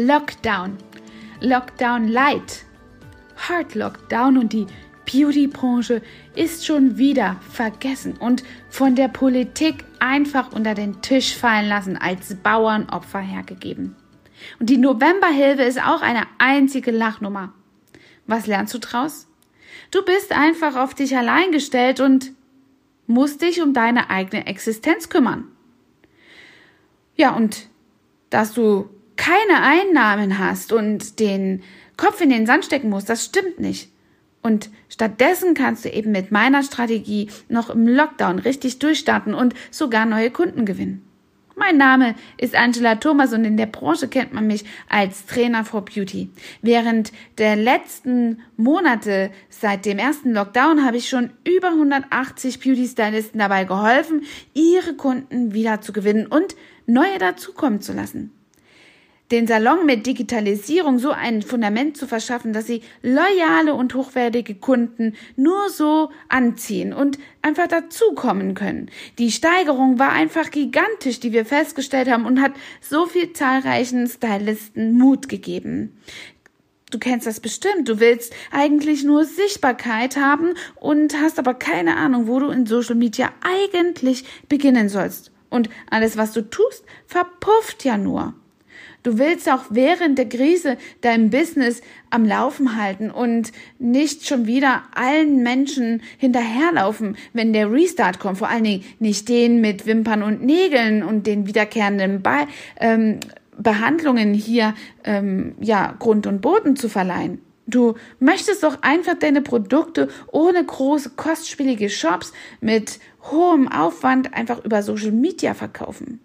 Lockdown, Lockdown Light, Hard Lockdown und die Beauty-Branche ist schon wieder vergessen und von der Politik einfach unter den Tisch fallen lassen, als Bauernopfer hergegeben. Und die Novemberhilfe ist auch eine einzige Lachnummer. Was lernst du draus? Du bist einfach auf dich allein gestellt und musst dich um deine eigene Existenz kümmern. Ja, und dass du keine Einnahmen hast und den Kopf in den Sand stecken musst, das stimmt nicht. Und stattdessen kannst du eben mit meiner Strategie noch im Lockdown richtig durchstarten und sogar neue Kunden gewinnen. Mein Name ist Angela Thomas und in der Branche kennt man mich als Trainer for Beauty. Während der letzten Monate seit dem ersten Lockdown habe ich schon über 180 Beauty Stylisten dabei geholfen, ihre Kunden wieder zu gewinnen und neue dazukommen zu lassen den Salon mit Digitalisierung so ein Fundament zu verschaffen, dass sie loyale und hochwertige Kunden nur so anziehen und einfach dazukommen können. Die Steigerung war einfach gigantisch, die wir festgestellt haben und hat so viel zahlreichen Stylisten Mut gegeben. Du kennst das bestimmt. Du willst eigentlich nur Sichtbarkeit haben und hast aber keine Ahnung, wo du in Social Media eigentlich beginnen sollst. Und alles, was du tust, verpufft ja nur. Du willst auch während der Krise dein Business am Laufen halten und nicht schon wieder allen Menschen hinterherlaufen, wenn der Restart kommt. Vor allen Dingen nicht den mit Wimpern und Nägeln und den wiederkehrenden Be ähm, Behandlungen hier ähm, ja Grund und Boden zu verleihen. Du möchtest doch einfach deine Produkte ohne große kostspielige Shops mit hohem Aufwand einfach über Social Media verkaufen.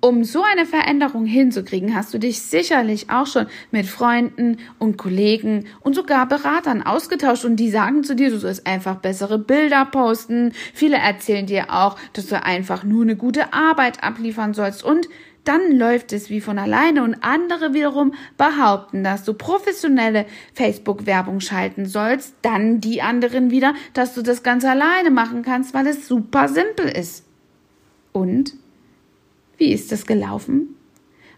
Um so eine Veränderung hinzukriegen, hast du dich sicherlich auch schon mit Freunden und Kollegen und sogar Beratern ausgetauscht und die sagen zu dir, du sollst einfach bessere Bilder posten. Viele erzählen dir auch, dass du einfach nur eine gute Arbeit abliefern sollst und dann läuft es wie von alleine und andere wiederum behaupten, dass du professionelle Facebook-Werbung schalten sollst, dann die anderen wieder, dass du das ganz alleine machen kannst, weil es super simpel ist. Und wie ist es gelaufen?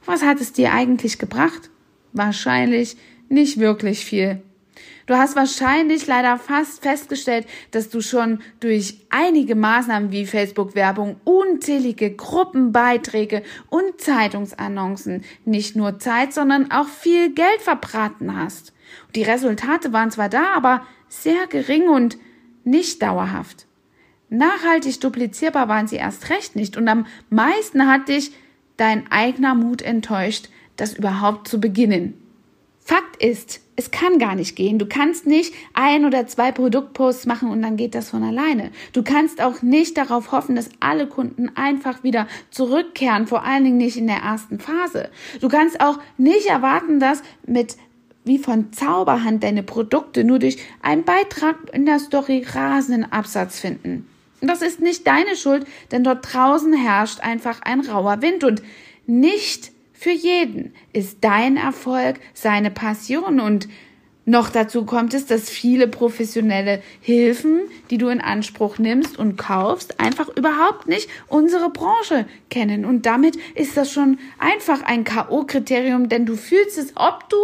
Was hat es dir eigentlich gebracht? Wahrscheinlich nicht wirklich viel. Du hast wahrscheinlich leider fast festgestellt, dass du schon durch einige Maßnahmen wie Facebook-Werbung, unzählige Gruppenbeiträge und Zeitungsannoncen nicht nur Zeit, sondern auch viel Geld verbraten hast. Die Resultate waren zwar da, aber sehr gering und nicht dauerhaft. Nachhaltig duplizierbar waren sie erst recht nicht und am meisten hat dich dein eigener Mut enttäuscht, das überhaupt zu beginnen. Fakt ist, es kann gar nicht gehen. Du kannst nicht ein oder zwei Produktposts machen und dann geht das von alleine. Du kannst auch nicht darauf hoffen, dass alle Kunden einfach wieder zurückkehren, vor allen Dingen nicht in der ersten Phase. Du kannst auch nicht erwarten, dass mit wie von Zauberhand deine Produkte nur durch einen Beitrag in der Story rasenden Absatz finden. Das ist nicht deine Schuld, denn dort draußen herrscht einfach ein rauer Wind und nicht für jeden ist dein Erfolg seine Passion und noch dazu kommt es, dass viele professionelle Hilfen, die du in Anspruch nimmst und kaufst, einfach überhaupt nicht unsere Branche kennen. Und damit ist das schon einfach ein K.O.-Kriterium, denn du fühlst es, ob du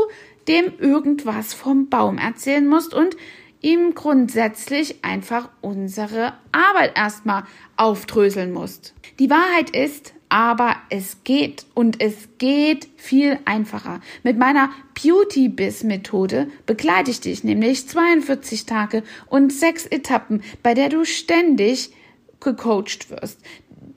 dem irgendwas vom Baum erzählen musst und ihm grundsätzlich einfach unsere Arbeit erstmal aufdröseln musst. Die Wahrheit ist, aber es geht und es geht viel einfacher. Mit meiner Beauty Biz Methode begleite ich dich nämlich 42 Tage und sechs Etappen, bei der du ständig gecoacht wirst,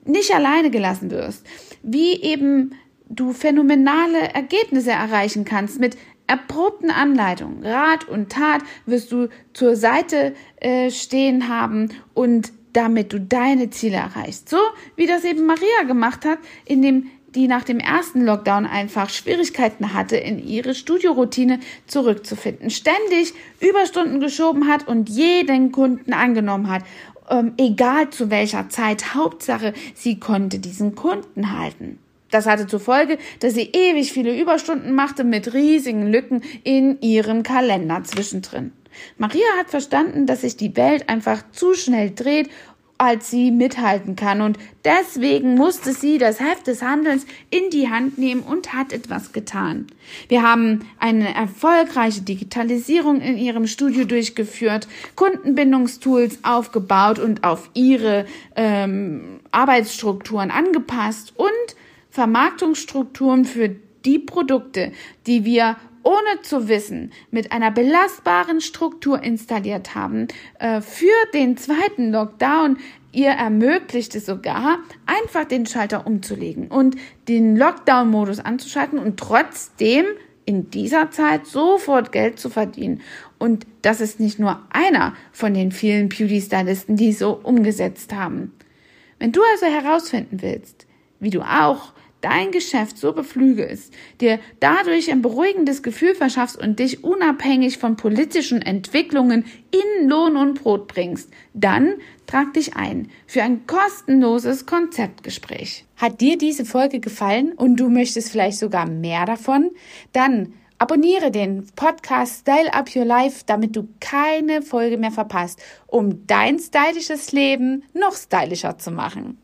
nicht alleine gelassen wirst, wie eben du phänomenale Ergebnisse erreichen kannst mit erprobten Anleitungen, Rat und Tat wirst du zur Seite äh, stehen haben und damit du deine Ziele erreichst. So wie das eben Maria gemacht hat, indem die nach dem ersten Lockdown einfach Schwierigkeiten hatte, in ihre Studioroutine zurückzufinden, ständig Überstunden geschoben hat und jeden Kunden angenommen hat, ähm, egal zu welcher Zeit. Hauptsache, sie konnte diesen Kunden halten. Das hatte zur Folge, dass sie ewig viele Überstunden machte mit riesigen Lücken in ihrem Kalender zwischendrin. Maria hat verstanden, dass sich die Welt einfach zu schnell dreht als sie mithalten kann. Und deswegen musste sie das Heft des Handelns in die Hand nehmen und hat etwas getan. Wir haben eine erfolgreiche Digitalisierung in ihrem Studio durchgeführt, Kundenbindungstools aufgebaut und auf ihre ähm, Arbeitsstrukturen angepasst und Vermarktungsstrukturen für die Produkte, die wir ohne zu wissen mit einer belastbaren Struktur installiert haben, äh, für den zweiten Lockdown ihr ermöglicht es sogar, einfach den Schalter umzulegen und den Lockdown-Modus anzuschalten und trotzdem in dieser Zeit sofort Geld zu verdienen. Und das ist nicht nur einer von den vielen Beauty-Stylisten, die so umgesetzt haben. Wenn du also herausfinden willst, wie du auch dein Geschäft so beflügelst, dir dadurch ein beruhigendes Gefühl verschaffst und dich unabhängig von politischen Entwicklungen in Lohn und Brot bringst, dann trag dich ein für ein kostenloses Konzeptgespräch. Hat dir diese Folge gefallen und du möchtest vielleicht sogar mehr davon? Dann abonniere den Podcast Style Up Your Life, damit du keine Folge mehr verpasst, um dein stylisches Leben noch stylischer zu machen.